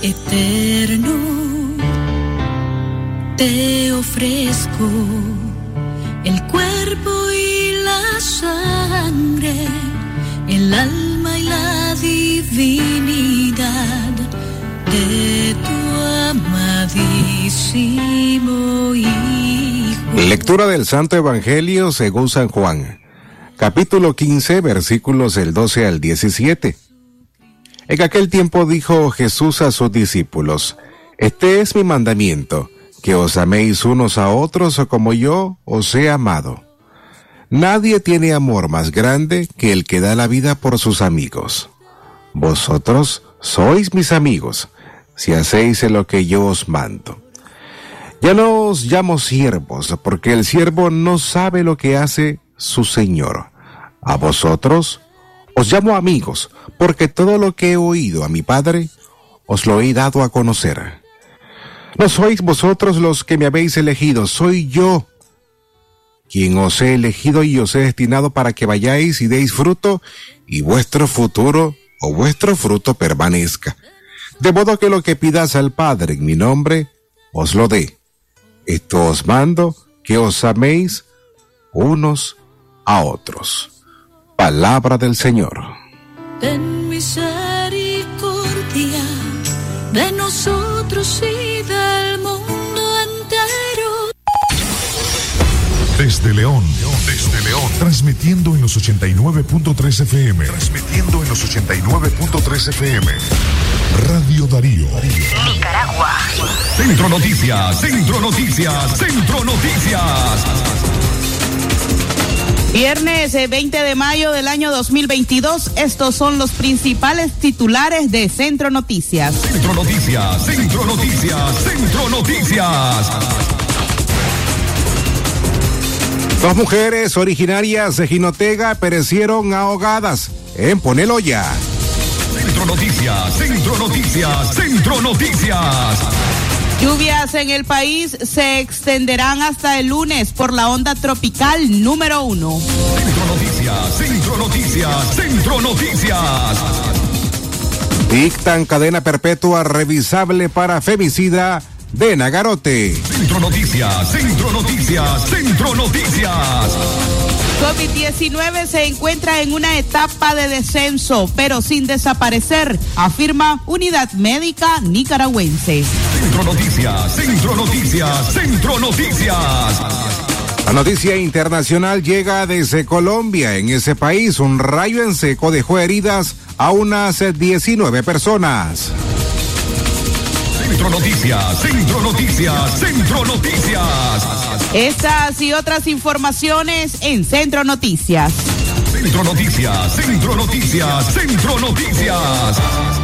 Eterno, te ofrezco el cuerpo y la sangre, el alma y la divinidad de tu amadísimo Hijo. Lectura del Santo Evangelio según San Juan, capítulo 15, versículos del 12 al 17. En aquel tiempo dijo Jesús a sus discípulos, Este es mi mandamiento, que os améis unos a otros como yo os he amado. Nadie tiene amor más grande que el que da la vida por sus amigos. Vosotros sois mis amigos, si hacéis lo que yo os mando. Ya no os llamo siervos, porque el siervo no sabe lo que hace su Señor. A vosotros os llamo amigos, porque todo lo que he oído a mi Padre, os lo he dado a conocer. No sois vosotros los que me habéis elegido, soy yo quien os he elegido y os he destinado para que vayáis y deis fruto, y vuestro futuro o vuestro fruto permanezca. De modo que lo que pidas al Padre en mi nombre, os lo dé. Esto os mando, que os améis unos a otros. Palabra del Señor. Ten misericordia de nosotros y del mundo entero. Desde León, desde León, transmitiendo en los 89.3 FM. Transmitiendo en los 89.3 FM. Radio Darío. Nicaragua. Centro Noticias, Centro Noticias, Centro Noticias. Viernes eh, 20 de mayo del año 2022, estos son los principales titulares de Centro Noticias. Centro Noticias, Centro Noticias, Centro Noticias. Dos mujeres originarias de Jinotega perecieron ahogadas en Poneloya. Centro Noticias, Centro Noticias, Centro Noticias. Lluvias en el país se extenderán hasta el lunes por la onda tropical número uno. Centro Noticias, Centro Noticias, Centro Noticias. Dictan cadena perpetua revisable para femicida de Nagarote. Centro Noticias, Centro Noticias, Centro Noticias. COVID-19 se encuentra en una etapa de descenso, pero sin desaparecer, afirma Unidad Médica Nicaragüense. Centro Noticias, Centro Noticias, Centro Noticias. La noticia internacional llega desde Colombia. En ese país, un rayo en seco dejó heridas a unas 19 personas. Centro Noticias, Centro Noticias, Centro Noticias. Estas y otras informaciones en Centro Noticias. Centro Noticias, Centro Noticias, Centro Noticias.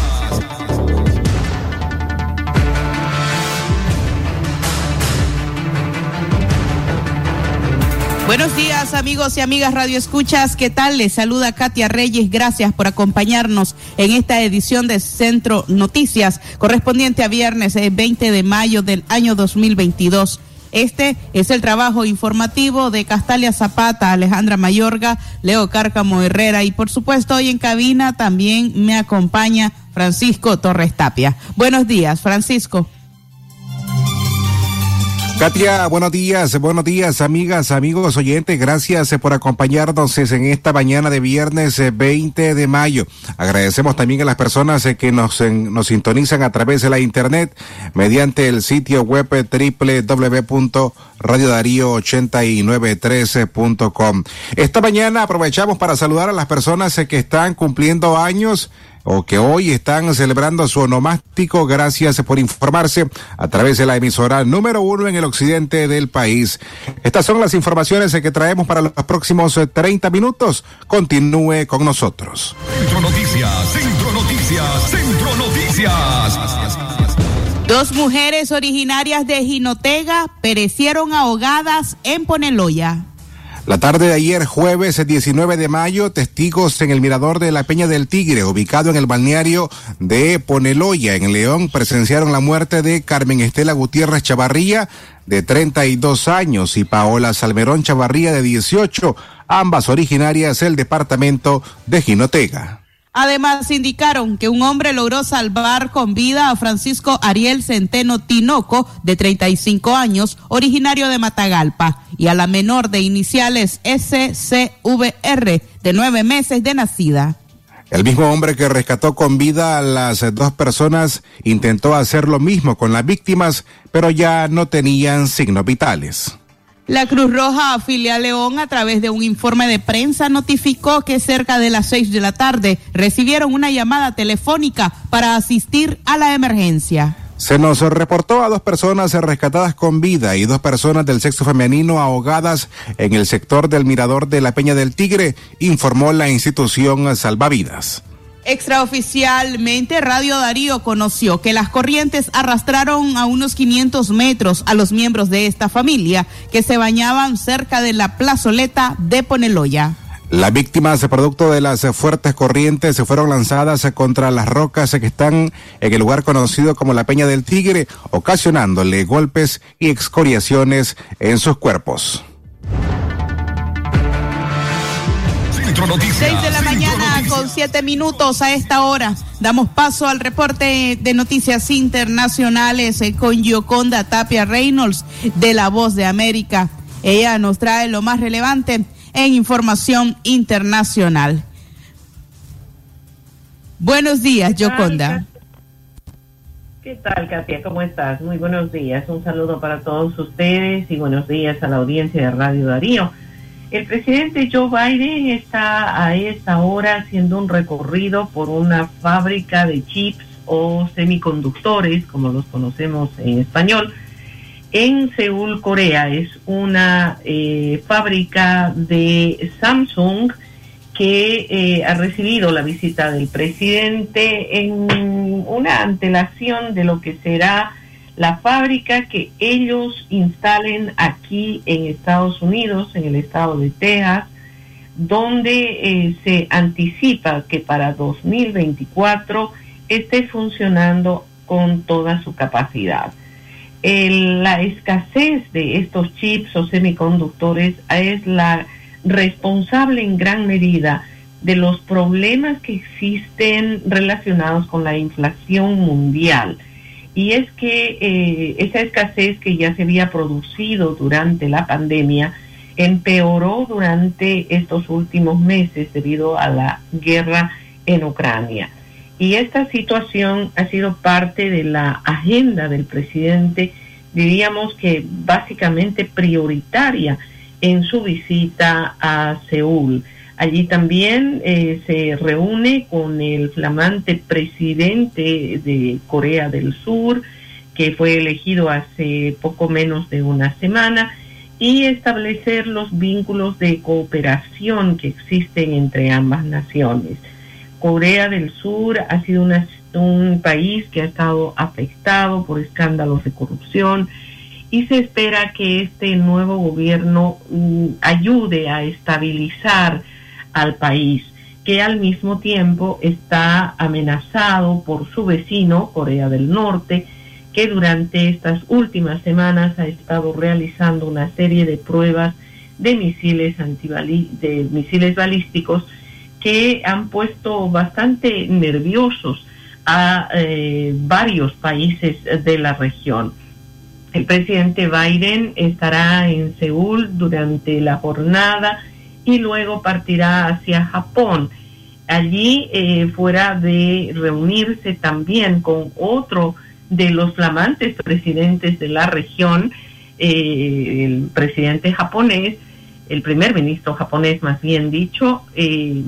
Buenos días amigos y amigas Radio Escuchas, ¿qué tal? Les saluda Katia Reyes, gracias por acompañarnos en esta edición de Centro Noticias correspondiente a viernes eh, 20 de mayo del año 2022. Este es el trabajo informativo de Castalia Zapata, Alejandra Mayorga, Leo Cárcamo Herrera y por supuesto hoy en cabina también me acompaña Francisco Torres Tapia. Buenos días, Francisco. Katia, buenos días, buenos días, amigas, amigos, oyentes. Gracias eh, por acompañarnos eh, en esta mañana de viernes eh, 20 de mayo. Agradecemos también a las personas eh, que nos, nos sintonizan a través de la internet mediante el sitio web eh, www.radiodarío8913.com. Esta mañana aprovechamos para saludar a las personas que están cumpliendo años o que hoy están celebrando su onomástico. Gracias por informarse a través de la emisora número uno en el occidente del país. Estas son las informaciones que traemos para los próximos eh, 30 minutos. Continúe con nosotros. Centro Noticias, Centro Noticias, Centro Noticias. Dos mujeres originarias de Jinotega perecieron ahogadas en Poneloya. La tarde de ayer, jueves 19 de mayo, testigos en el mirador de la Peña del Tigre, ubicado en el balneario de Poneloya, en León, presenciaron la muerte de Carmen Estela Gutiérrez Chavarría, de 32 años, y Paola Salmerón Chavarría, de 18, ambas originarias del departamento de Jinotega. Además, indicaron que un hombre logró salvar con vida a Francisco Ariel Centeno Tinoco, de 35 años, originario de Matagalpa, y a la menor de iniciales SCVR, de nueve meses de nacida. El mismo hombre que rescató con vida a las dos personas intentó hacer lo mismo con las víctimas, pero ya no tenían signos vitales. La Cruz Roja Filial León, a través de un informe de prensa, notificó que cerca de las seis de la tarde recibieron una llamada telefónica para asistir a la emergencia. Se nos reportó a dos personas rescatadas con vida y dos personas del sexo femenino ahogadas en el sector del Mirador de la Peña del Tigre, informó la institución Salvavidas. Extraoficialmente, Radio Darío conoció que las corrientes arrastraron a unos 500 metros a los miembros de esta familia que se bañaban cerca de la plazoleta de Poneloya. Las víctimas, producto de las fuertes corrientes, se fueron lanzadas contra las rocas que están en el lugar conocido como la Peña del Tigre, ocasionándole golpes y excoriaciones en sus cuerpos. Centro Noticias. 6 de la mañana con siete minutos a esta hora. Damos paso al reporte de noticias internacionales eh, con Yoconda Tapia Reynolds de La Voz de América. Ella nos trae lo más relevante en información internacional. Buenos días, Yoconda. ¿Qué tal, Katia? ¿Cómo estás? Muy buenos días. Un saludo para todos ustedes y buenos días a la audiencia de Radio Darío. El presidente Joe Biden está a esta hora haciendo un recorrido por una fábrica de chips o semiconductores, como los conocemos en español, en Seúl, Corea. Es una eh, fábrica de Samsung que eh, ha recibido la visita del presidente en una antelación de lo que será la fábrica que ellos instalen aquí en Estados Unidos, en el estado de Texas, donde eh, se anticipa que para 2024 esté funcionando con toda su capacidad. la escasez de estos chips o semiconductores es la responsable en gran medida de los problemas que existen relacionados con la inflación mundial y es que eh, esa escasez que ya se había producido durante la pandemia empeoró durante estos últimos meses debido a la guerra en Ucrania. Y esta situación ha sido parte de la agenda del presidente, diríamos que básicamente prioritaria en su visita a Seúl. Allí también eh, se reúne con el flamante presidente de Corea del Sur, que fue elegido hace poco menos de una semana, y establecer los vínculos de cooperación que existen entre ambas naciones. Corea del Sur ha sido un país que ha estado afectado por escándalos de corrupción y se espera que este nuevo gobierno mm, ayude a estabilizar al país, que al mismo tiempo está amenazado por su vecino, Corea del Norte, que durante estas últimas semanas ha estado realizando una serie de pruebas de misiles de misiles balísticos que han puesto bastante nerviosos a eh, varios países de la región. El presidente Biden estará en Seúl durante la jornada y luego partirá hacia Japón. Allí, eh, fuera de reunirse también con otro de los flamantes presidentes de la región, eh, el presidente japonés, el primer ministro japonés más bien dicho, eh,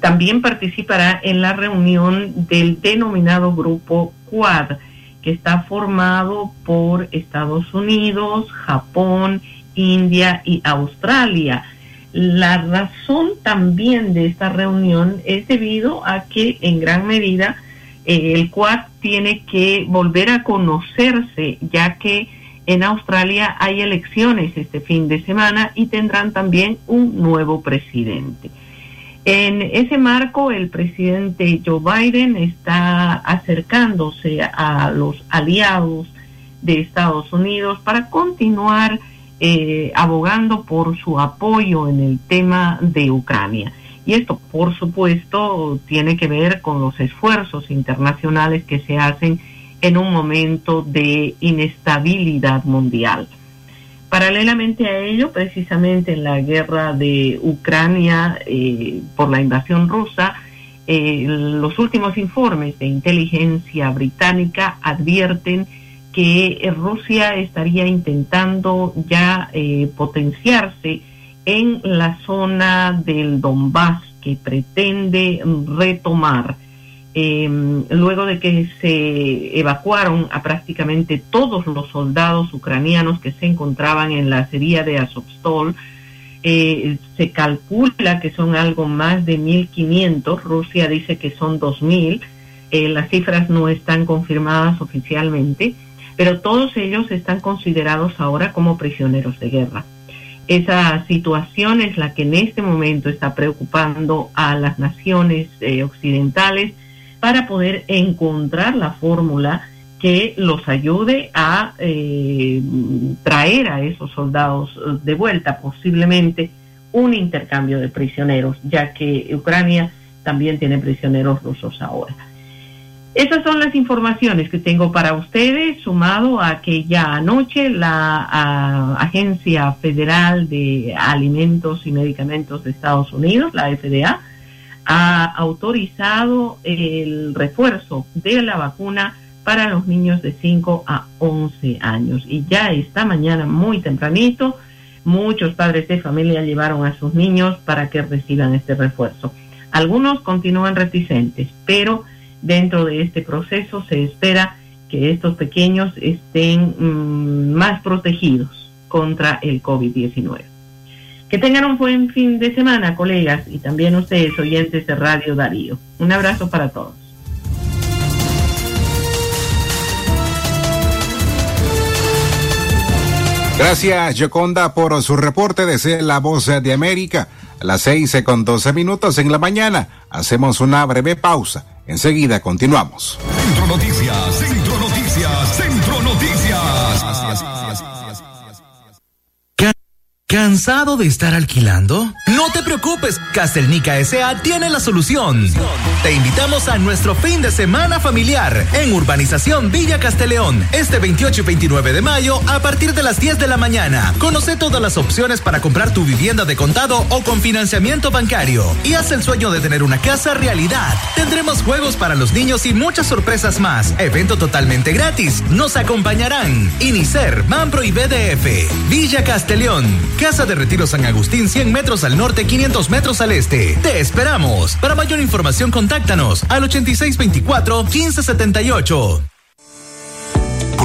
también participará en la reunión del denominado grupo Quad, que está formado por Estados Unidos, Japón, India y Australia. La razón también de esta reunión es debido a que en gran medida Eh, el Quad tiene que volver a conocerse, ya que en Australia hay elecciones este fin de semana y tendrán también un nuevo presidente. En ese marco, el presidente Joe Biden está acercándose a los aliados de Estados Unidos para continuar eh, abogando por su apoyo en el tema de Ucrania. Y esto, por supuesto, tiene que ver con los esfuerzos internacionales que se hacen en un momento de inestabilidad mundial. Paralelamente a ello, precisamente en la guerra de Ucrania eh, por la invasión rusa, eh, los últimos informes de inteligencia británica advierten que Rusia estaría intentando ya eh, potenciarse en la zona del Donbass que pretende retomar. Eh, luego de que se evacuaron a prácticamente todos los soldados ucranianos que se encontraban en la acería de Azovstol, eh, se calcula que son algo más de 1.500, Rusia dice que son 2.000, eh, las cifras no están confirmadas oficialmente, pero todos ellos están considerados ahora como prisioneros de guerra. Esa situación es la que en este momento está preocupando a las naciones eh, occidentales para poder encontrar la fórmula que los ayude a eh, traer a esos soldados eh, de vuelta, posiblemente un intercambio de prisioneros, ya que Ucrania también tiene prisioneros rusos ahora. Esas son las informaciones que tengo para ustedes, sumado a que ya anoche la Agencia Federal de Alimentos y Medicamentos de Estados Unidos, la FDA, ha autorizado el refuerzo de la vacuna para los niños de 5 a 11 años. Y ya esta mañana, muy tempranito, muchos padres de familia llevaron a sus niños para que reciban este refuerzo. Algunos continúan reticentes, pero dentro de este proceso se espera que estos pequeños estén mm, más protegidos contra el COVID-19. Que tengan un buen fin de semana, colegas, y también ustedes, oyentes de Radio Darío. Un abrazo para todos. Gracias, Yoconda, por su reporte de La Voz de América. A las seis con doce minutos en la mañana. Hacemos una breve pausa. Enseguida continuamos. ¿Cansado de estar alquilando? No te preocupes, Castelnica S.A. tiene la solución. Te invitamos a nuestro fin de semana familiar en Urbanización Villa Casteleón, este 28 y 29 de mayo a partir de las 10 de la mañana. Conoce todas las opciones para comprar tu vivienda de contado o con financiamiento bancario y haz el sueño de tener una casa realidad. Tendremos juegos para los niños y muchas sorpresas más. Evento totalmente gratis. Nos acompañarán Inicer, Mambro y BDF. Villa Casteleón Casa de Retiro San Agustín, 100 metros al norte, 500 metros al este. Te esperamos. Para mayor información, contáctanos al 8624-1578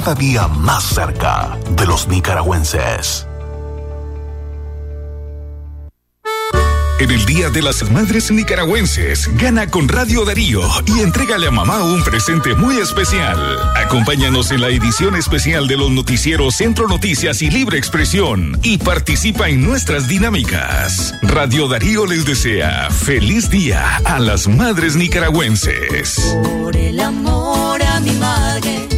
cada día más cerca de los nicaragüenses. En el Día de las Madres Nicaragüenses, gana con Radio Darío y entrégale a mamá un presente muy especial. Acompáñanos en la edición especial de los noticieros Centro Noticias y Libre Expresión y participa en nuestras dinámicas. Radio Darío les desea feliz día a las madres nicaragüenses. Por el amor a mi madre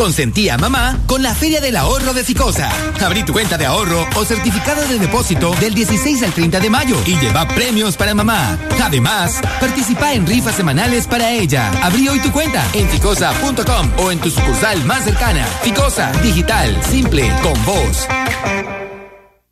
Consentía a mamá con la Feria del Ahorro de Ficosa. Abrí tu cuenta de ahorro o certificado de depósito del 16 al 30 de mayo y lleva premios para mamá. Además, participa en rifas semanales para ella. Abrí hoy tu cuenta en ficosa.com o en tu sucursal más cercana. Ficosa, digital, simple, con voz.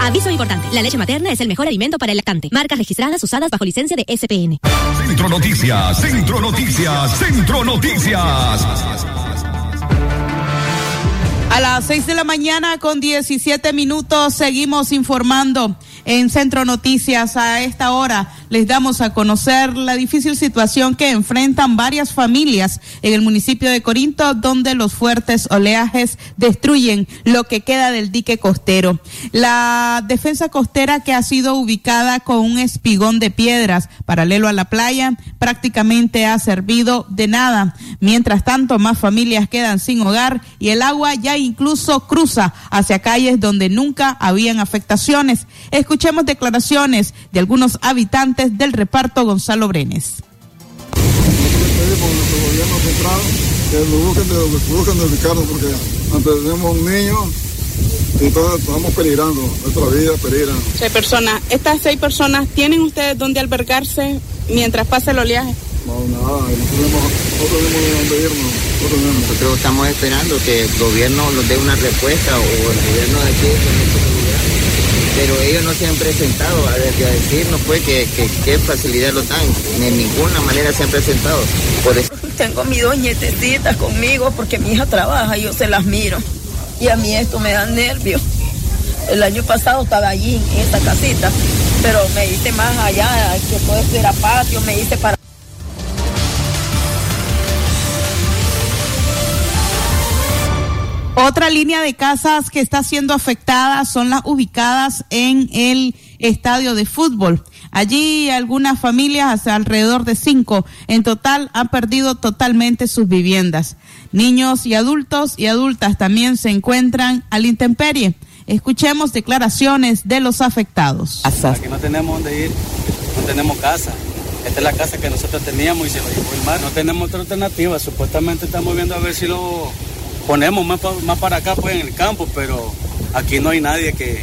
Aviso importante, la leche materna es el mejor alimento para el lactante. Marcas registradas usadas bajo licencia de SPN. Centro Noticias, Centro Noticias, Centro Noticias. A las 6 de la mañana con 17 minutos seguimos informando en Centro Noticias. A esta hora les damos a conocer la difícil situación que enfrentan varias familias en el municipio de Corinto, donde los fuertes oleajes destruyen lo que queda del dique costero. La defensa costera que ha sido ubicada con un espigón de piedras paralelo a la playa prácticamente ha servido de nada. Mientras tanto, más familias quedan sin hogar y el agua ya incluso cruza hacia calles donde nunca habían afectaciones. Escuchemos declaraciones de algunos habitantes del reparto Gonzalo Brenes. que lo busquen, de, busquen de ubicarnos porque antes tenemos un niño y todos estamos peligrando, nuestra vida peligra. Seis personas. ¿Estas seis personas tienen ustedes dónde albergarse mientras pasa el oleaje? No, nada, no tenemos, no tenemos dónde irnos. No tenemos. Nosotros estamos esperando que el gobierno nos dé una respuesta o el gobierno de aquí pero ellos no se han presentado a, decirnos pues que, qué facilidad lo dan, de ninguna manera se han presentado. Por eso. Tengo mi dos nietecitas conmigo porque mi hija trabaja y yo se las miro. Y a mí esto me da nervios. El año pasado estaba allí en esta casita, pero me hice más allá, que todo esto era patio, me hice para Otra línea de casas que está siendo afectada son las ubicadas en el estadio de fútbol. Allí algunas familias, alrededor de cinco, en total han perdido totalmente sus viviendas. Niños y adultos y adultas también se encuentran al intemperie. Escuchemos declaraciones de los afectados. Aquí no tenemos dónde ir, no tenemos casa. Esta es la casa que nosotros teníamos y se lo llevó el mar. No tenemos otra alternativa. Supuestamente estamos viendo a ver si lo ponemos más, más para acá, pues en el campo, pero aquí no hay nadie que,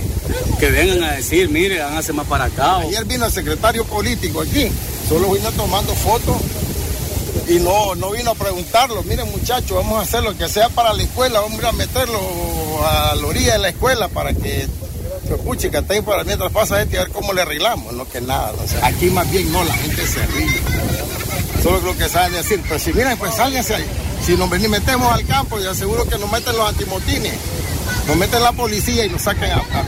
que vengan a decir, mire, háganse más para acá. Ayer vino el secretario político aquí, solo vino tomando fotos y no, no vino a preguntarlo, miren muchachos, vamos a hacer lo que sea para la escuela, vamos a meterlo a la orilla de la escuela para que se escuche que está para mientras pasa este a ver cómo le arreglamos, no que nada. aquí más bien no, la gente se ríe. Solo lo que saben decir, pero si miren, pues sálganse ahí. Si nos metemos al campo, y aseguro que nos meten los antimotines, nos meten la policía y nos sacan a, a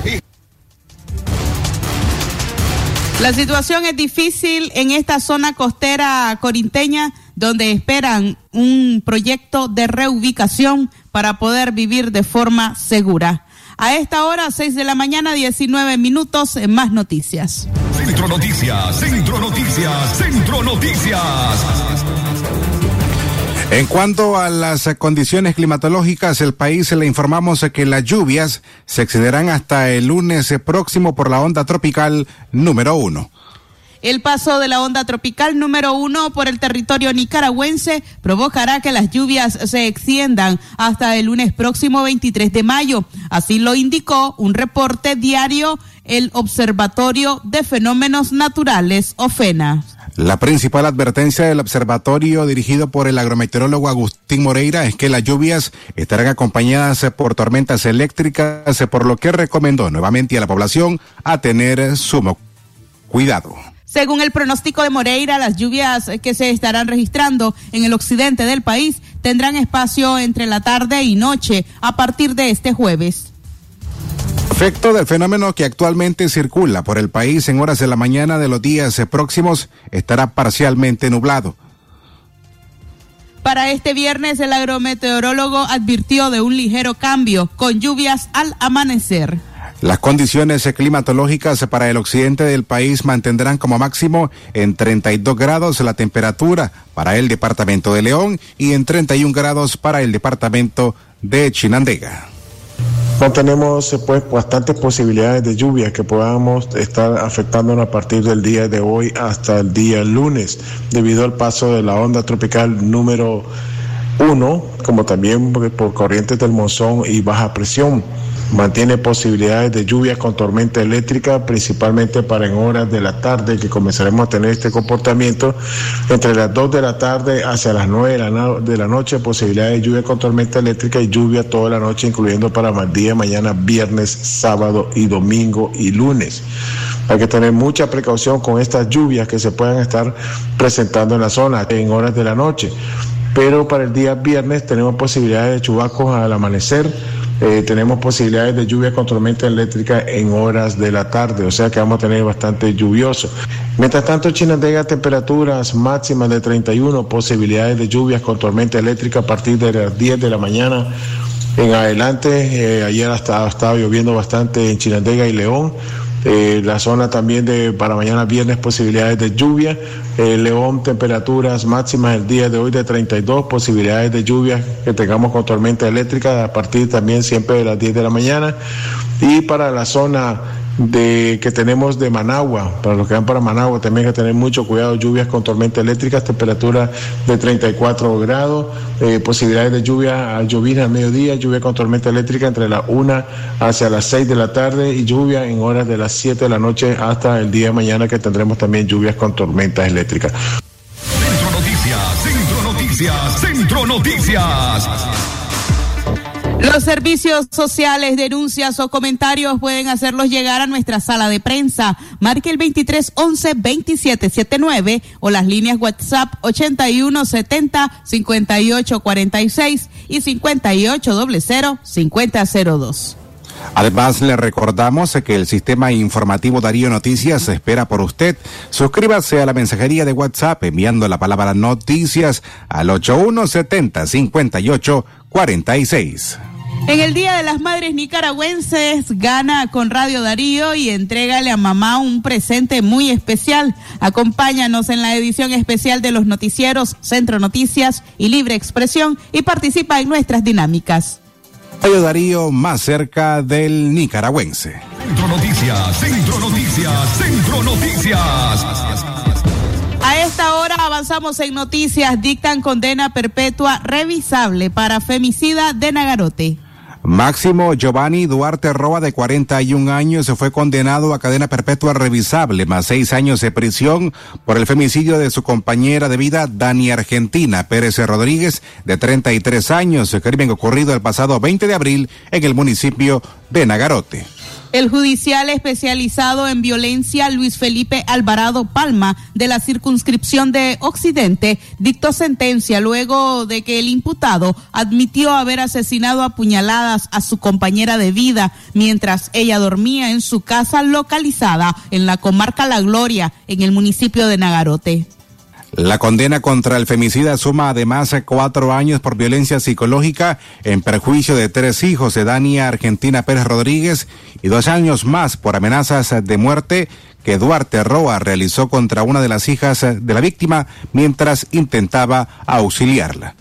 La situación es difícil en esta zona costera corinteña, donde esperan un proyecto de reubicación para poder vivir de forma segura. A esta hora, 6 de la mañana, 19 minutos, en más noticias. Centro Noticias, Centro Noticias, Centro Noticias. En cuanto a las condiciones climatológicas, el país le informamos que las lluvias se extenderán hasta el lunes próximo por la onda tropical número uno. El paso de la onda tropical número uno por el territorio nicaragüense provocará que las lluvias se extiendan hasta el lunes próximo 23 de mayo. Así lo indicó un reporte diario el Observatorio de Fenómenos Naturales, OFENA. La principal advertencia del observatorio dirigido por el agrometeorólogo Agustín Moreira es que las lluvias estarán acompañadas por tormentas eléctricas, por lo que recomendó nuevamente a la población a tener sumo cuidado. Según el pronóstico de Moreira, las lluvias que se estarán registrando en el occidente del país tendrán espacio entre la tarde y noche a partir de este jueves. Efecto del fenómeno que actualmente circula por el país en horas de la mañana de los días próximos estará parcialmente nublado. Para este viernes el agrometeorólogo advirtió de un ligero cambio con lluvias al amanecer. Las condiciones climatológicas para el occidente del país mantendrán como máximo en 32 grados la temperatura para el departamento de León y en 31 grados para el departamento de Chinandega. No tenemos pues bastantes posibilidades de lluvia que podamos estar afectándonos a partir del día de hoy hasta el día lunes, debido al paso de la onda tropical número uno, como también por corrientes del monzón y baja presión mantiene posibilidades de lluvia con tormenta eléctrica, principalmente para en horas de la tarde que comenzaremos a tener este comportamiento. Entre las 2 de la tarde hacia las 9 de la, de la noche, posibilidades de lluvia con tormenta eléctrica y lluvia toda la noche, incluyendo para el día mañana, viernes, sábado y domingo y lunes. Hay que tener mucha precaución con estas lluvias que se puedan estar presentando en la zona en horas de la noche. Pero para el día viernes tenemos posibilidades de chubacos al amanecer eh, tenemos posibilidades de lluvia con tormenta eléctrica en horas de la tarde, o sea que vamos a tener bastante lluvioso. Mientras tanto, Chinandega temperaturas máximas de 31, posibilidades de lluvias con tormenta eléctrica a partir de las 10 de la mañana en adelante. Eh, ayer hasta estaba lloviendo bastante en Chinandega y León. Eh, la zona también de para mañana viernes posibilidades de lluvia. Eh, León temperaturas máximas el día de hoy de 32, posibilidades de lluvia que tengamos con tormenta eléctrica a partir también siempre de las 10 de la mañana. Y para la zona de que tenemos de Managua, para los que van para Managua también hay que tener mucho cuidado, lluvias con tormenta eléctrica, temperatura de 34 grados, eh, posibilidades de lluvia llover al mediodía, lluvia con tormenta eléctrica entre la 1 hacia las 6 de la tarde y lluvia en horas de las 7 de la noche hasta el día de mañana que tendremos también lluvias con tormentas eléctricas. Centro Noticias, Centro Noticias, Centro Noticias. Los servicios sociales, denuncias o comentarios pueden hacerlos llegar a nuestra sala de prensa. Marque el 2311 2779 o las líneas WhatsApp 8170 5846 y 5800 5002. Además, le recordamos que el sistema informativo Darío Noticias espera por usted. Suscríbase a la mensajería de WhatsApp enviando la palabra noticias al 8170 5846. En el Día de las Madres Nicaragüenses, gana con Radio Darío y entrégale a mamá un presente muy especial. Acompáñanos en la edición especial de los noticieros Centro Noticias y Libre Expresión y participa en nuestras dinámicas. Radio Darío más cerca del nicaragüense. Centro Noticias, Centro Noticias, Centro Noticias. A esta hora avanzamos en noticias. Dictan condena perpetua revisable para femicida de Nagarote. Máximo Giovanni Duarte Roa, de 41 años, se fue condenado a cadena perpetua revisable, más seis años de prisión por el femicidio de su compañera de vida, Dani Argentina Pérez Rodríguez, de 33 años, crimen ocurrido el pasado 20 de abril en el municipio de Nagarote. El judicial especializado en violencia Luis Felipe Alvarado Palma de la circunscripción de Occidente dictó sentencia luego de que el imputado admitió haber asesinado a puñaladas a su compañera de vida mientras ella dormía en su casa localizada en la comarca La Gloria en el municipio de Nagarote. La condena contra el femicida suma además cuatro años por violencia psicológica en perjuicio de tres hijos de Dania Argentina Pérez Rodríguez y dos años más por amenazas de muerte que Duarte Roa realizó contra una de las hijas de la víctima mientras intentaba auxiliarla.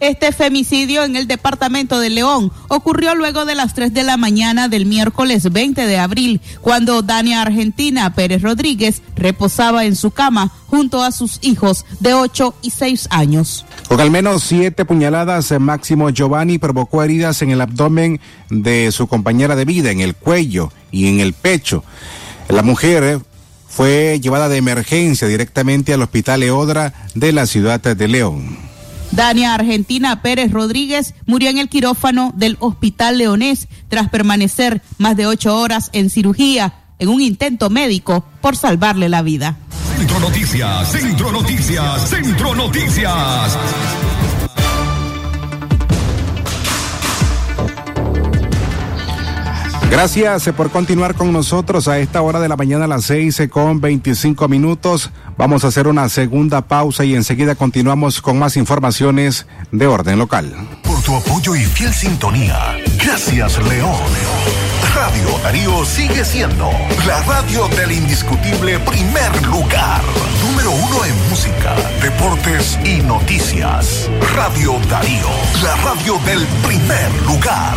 Este femicidio en el departamento de León ocurrió luego de las 3 de la mañana del miércoles 20 de abril, cuando Dania Argentina Pérez Rodríguez reposaba en su cama junto a sus hijos de 8 y 6 años. Con al menos siete puñaladas, Máximo Giovanni provocó heridas en el abdomen de su compañera de vida, en el cuello y en el pecho. La mujer fue llevada de emergencia directamente al Hospital Eodra de la ciudad de León. Dania Argentina Pérez Rodríguez murió en el quirófano del Hospital Leonés tras permanecer más de ocho horas en cirugía en un intento médico por salvarle la vida. Centro Noticias, Centro Noticias, Centro Noticias. Gracias eh, por continuar con nosotros a esta hora de la mañana a las seis eh, con 25 minutos. Vamos a hacer una segunda pausa y enseguida continuamos con más informaciones de orden local. Por tu apoyo y fiel sintonía. Gracias, León. Radio Darío sigue siendo la radio del indiscutible primer lugar. Número uno en música, deportes y noticias. Radio Darío, la radio del primer lugar.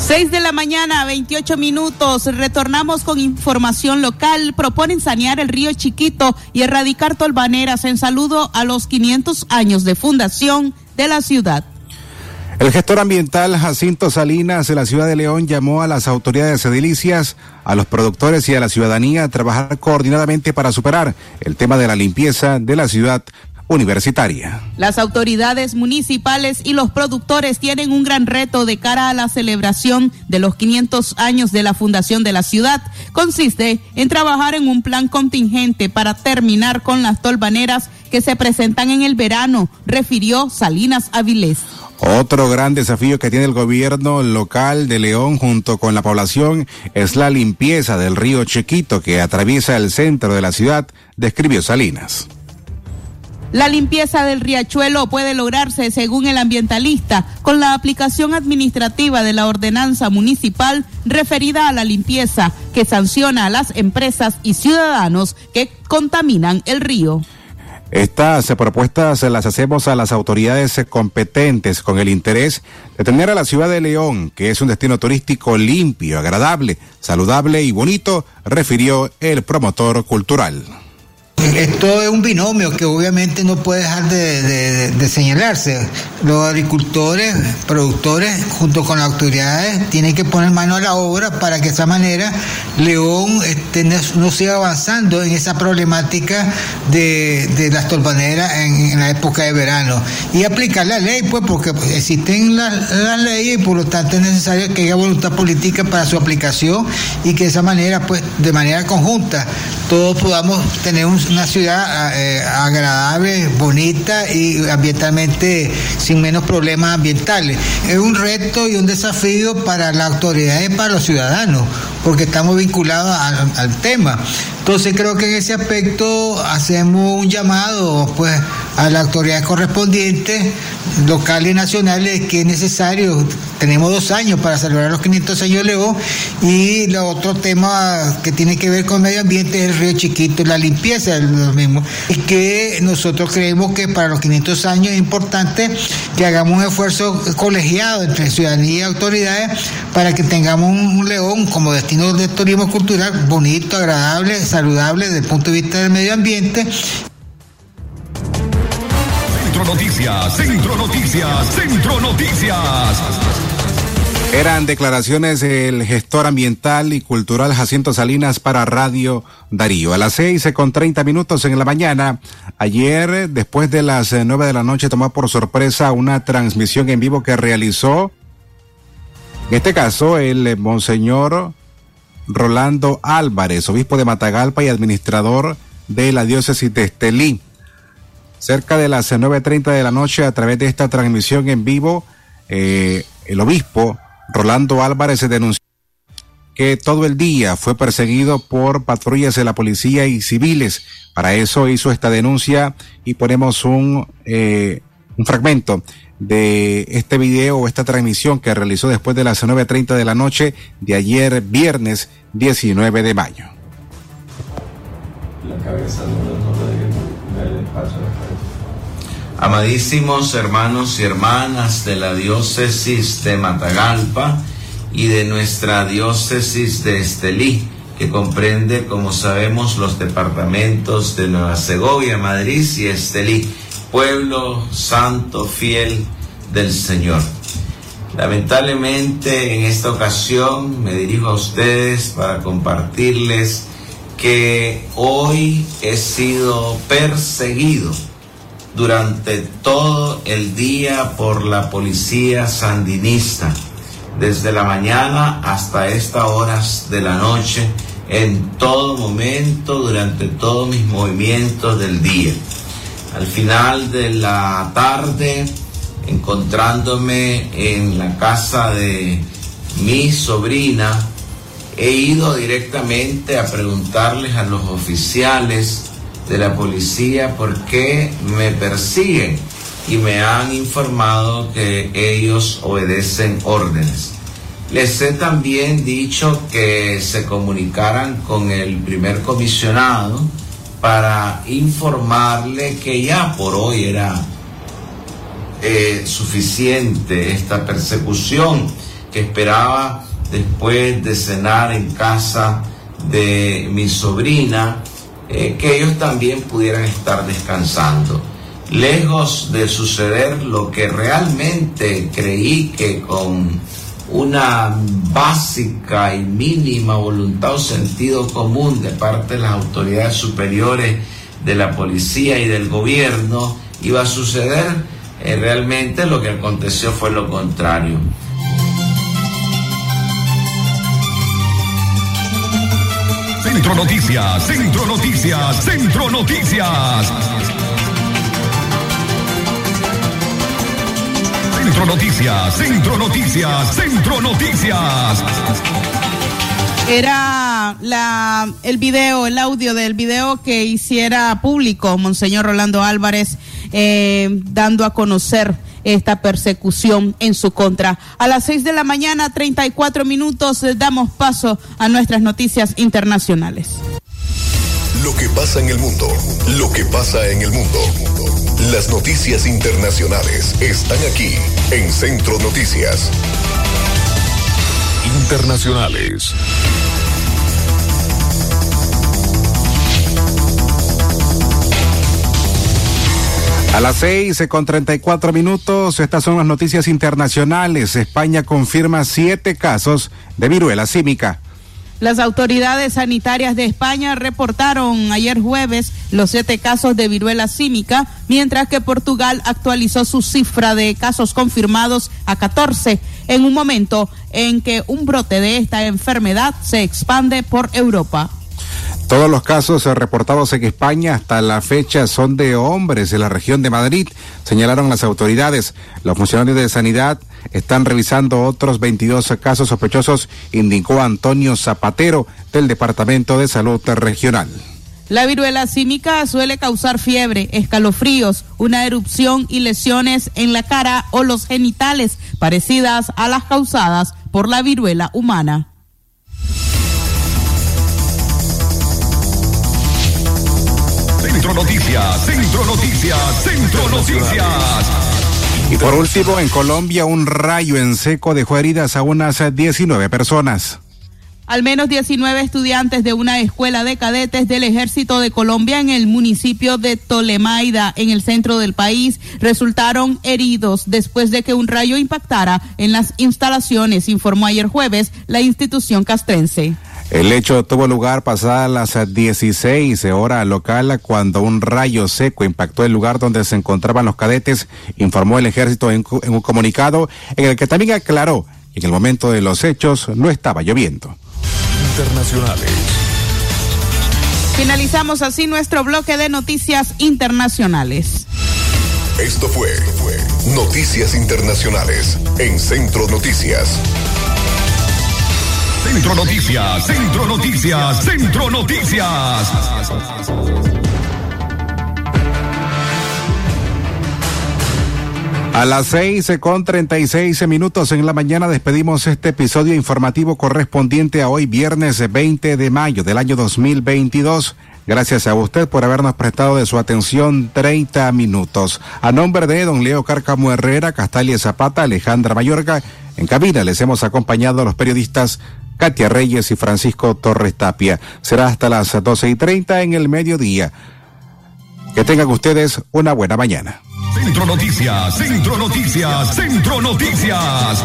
6 de la mañana, 28 minutos. Retornamos con información local. Proponen sanear el río Chiquito y erradicar tolvaneras en saludo a los 500 años de fundación de la ciudad. El gestor ambiental Jacinto Salinas de la ciudad de León llamó a las autoridades edilicias, a los productores y a la ciudadanía a trabajar coordinadamente para superar el tema de la limpieza de la ciudad universitaria. Las autoridades municipales y los productores tienen un gran reto de cara a la celebración de los 500 años de la fundación de la ciudad. Consiste en trabajar en un plan contingente para terminar con las tolvaneras que se presentan en el verano, refirió Salinas Avilés. Otro gran desafío que tiene el gobierno local de León junto con la población es la limpieza del río Chiquito que atraviesa el centro de la ciudad, describió Salinas. La limpieza del riachuelo puede lograrse, según el ambientalista, con la aplicación administrativa de la ordenanza municipal referida a la limpieza, que sanciona a las empresas y ciudadanos que contaminan el río. Estas propuestas las hacemos a las autoridades competentes con el interés de tener a la ciudad de León, que es un destino turístico limpio, agradable, saludable y bonito, refirió el promotor cultural. Esto es un binomio que obviamente no puede dejar de, de, señalarse. Los agricultores, productores, junto con las autoridades, tienen que poner mano a la obra para que de esa manera León este, no siga avanzando en esa problemática de, las tolvaneras en, la época de verano. Y aplicar la ley, pues, porque existen las la leyes y por lo tanto es necesario que haya voluntad política para su aplicación y que de esa manera, pues, de manera conjunta, todos podamos tener un una ciudad eh, agradable, bonita y ambientalmente sin menos problemas ambientales. Es un reto y un desafío para las autoridades para los ciudadanos, porque estamos vinculados al tema. Entonces creo que en ese aspecto hacemos un llamado pues a las autoridades correspondientes, locales y nacionales, que es necesario. Tenemos dos años para celebrar los 500 años de León y lo otro tema que tiene que ver con medio ambiente es el río Chiquito, la limpieza de los mismos. Y que nosotros creemos que para los 500 años es importante que hagamos un esfuerzo colegiado entre ciudadanía y autoridades para que tengamos un, León como destino de turismo cultural bonito, agradable, saludable desde el punto de vista del medio ambiente Centro Noticias, Centro Noticias. Eran declaraciones del gestor ambiental y cultural Jacinto Salinas para Radio Darío. A las seis con treinta minutos en la mañana, ayer, después de las nueve de la noche, tomó por sorpresa una transmisión en vivo que realizó, en este caso, el Monseñor Rolando Álvarez, obispo de Matagalpa y administrador de la diócesis de Estelí. Cerca de las 9.30 de la noche, a través de esta transmisión en vivo, eh, el obispo Rolando Álvarez denunció que todo el día fue perseguido por patrullas de la policía y civiles. Para eso hizo esta denuncia y ponemos un, eh, un fragmento de este video o esta transmisión que realizó después de las 9.30 de la noche de ayer viernes 19 de mayo. La cabeza Amadísimos hermanos y hermanas de la diócesis de Matagalpa y de nuestra diócesis de Estelí, que comprende, como sabemos, los departamentos de Nueva Segovia, Madrid y Estelí, pueblo santo fiel del Señor. Lamentablemente en esta ocasión me dirijo a ustedes para compartirles que hoy he sido perseguido durante todo el día por la policía sandinista, desde la mañana hasta estas horas de la noche, en todo momento, durante todos mis movimientos del día. Al final de la tarde, encontrándome en la casa de mi sobrina, he ido directamente a preguntarles a los oficiales de la policía por qué me persiguen y me han informado que ellos obedecen órdenes. Les he también dicho que se comunicaran con el primer comisionado para informarle que ya por hoy era eh, suficiente esta persecución que esperaba después de cenar en casa de mi sobrina, que ellos también pudieran estar descansando. Lejos de suceder lo que realmente creí que con una básica y mínima voluntad o sentido común de parte de las autoridades superiores de la policía y del gobierno iba a suceder, eh, realmente lo que aconteció fue lo contrario. Centro Noticias, Centro Noticias, Centro Noticias. Centro Noticias, Centro Noticias, Centro Noticias. Era el video, el audio del video que hiciera público Monseñor Rolando Álvarez, eh, dando a conocer esta persecución en su contra. A las seis de la mañana, 34 minutos, eh, damos paso a nuestras noticias internacionales. Lo que pasa en el mundo, lo que pasa en el mundo. Las noticias internacionales están aquí en Centro Noticias. Internacionales. A las seis con treinta y cuatro minutos, estas son las noticias internacionales. España confirma siete casos de viruela símica. Las autoridades sanitarias de España reportaron ayer jueves los siete casos de viruela símica, mientras que Portugal actualizó su cifra de casos confirmados a 14 en un momento en que un brote de esta enfermedad se expande por Europa. Todos los casos reportados en España hasta la fecha son de hombres de la región de Madrid, señalaron las autoridades. Los funcionarios de sanidad están revisando otros 22 casos sospechosos, indicó Antonio Zapatero del Departamento de Salud Regional. La viruela símica suele causar fiebre, escalofríos, una erupción y lesiones en la cara o los genitales parecidas a las causadas por la viruela humana. Centro Noticias, Centro Noticias, Centro Noticias. Y por último, en Colombia, un rayo en seco dejó heridas a unas 19 personas. Al menos 19 estudiantes de una escuela de cadetes del Ejército de Colombia en el municipio de Tolemaida, en el centro del país, resultaron heridos después de que un rayo impactara en las instalaciones, informó ayer jueves la institución castrense. El hecho tuvo lugar pasadas las 16 horas local cuando un rayo seco impactó el lugar donde se encontraban los cadetes, informó el ejército en, en un comunicado en el que también aclaró que en el momento de los hechos no estaba lloviendo. Internacionales. Finalizamos así nuestro bloque de noticias internacionales. Esto fue, fue Noticias Internacionales en Centro Noticias. Centro Noticias, Centro Noticias, Centro Noticias. A las seis con treinta y seis minutos en la mañana despedimos este episodio informativo correspondiente a hoy viernes 20 de mayo del año 2022. Gracias a usted por habernos prestado de su atención 30 minutos. A nombre de don Leo Cárcamo Herrera, Castalia Zapata, Alejandra Mayorga, en cabina les hemos acompañado a los periodistas Katia Reyes y Francisco Torres Tapia. Será hasta las doce y treinta en el mediodía. Que tengan ustedes una buena mañana. Centro Noticias, Centro Noticias, Centro Noticias.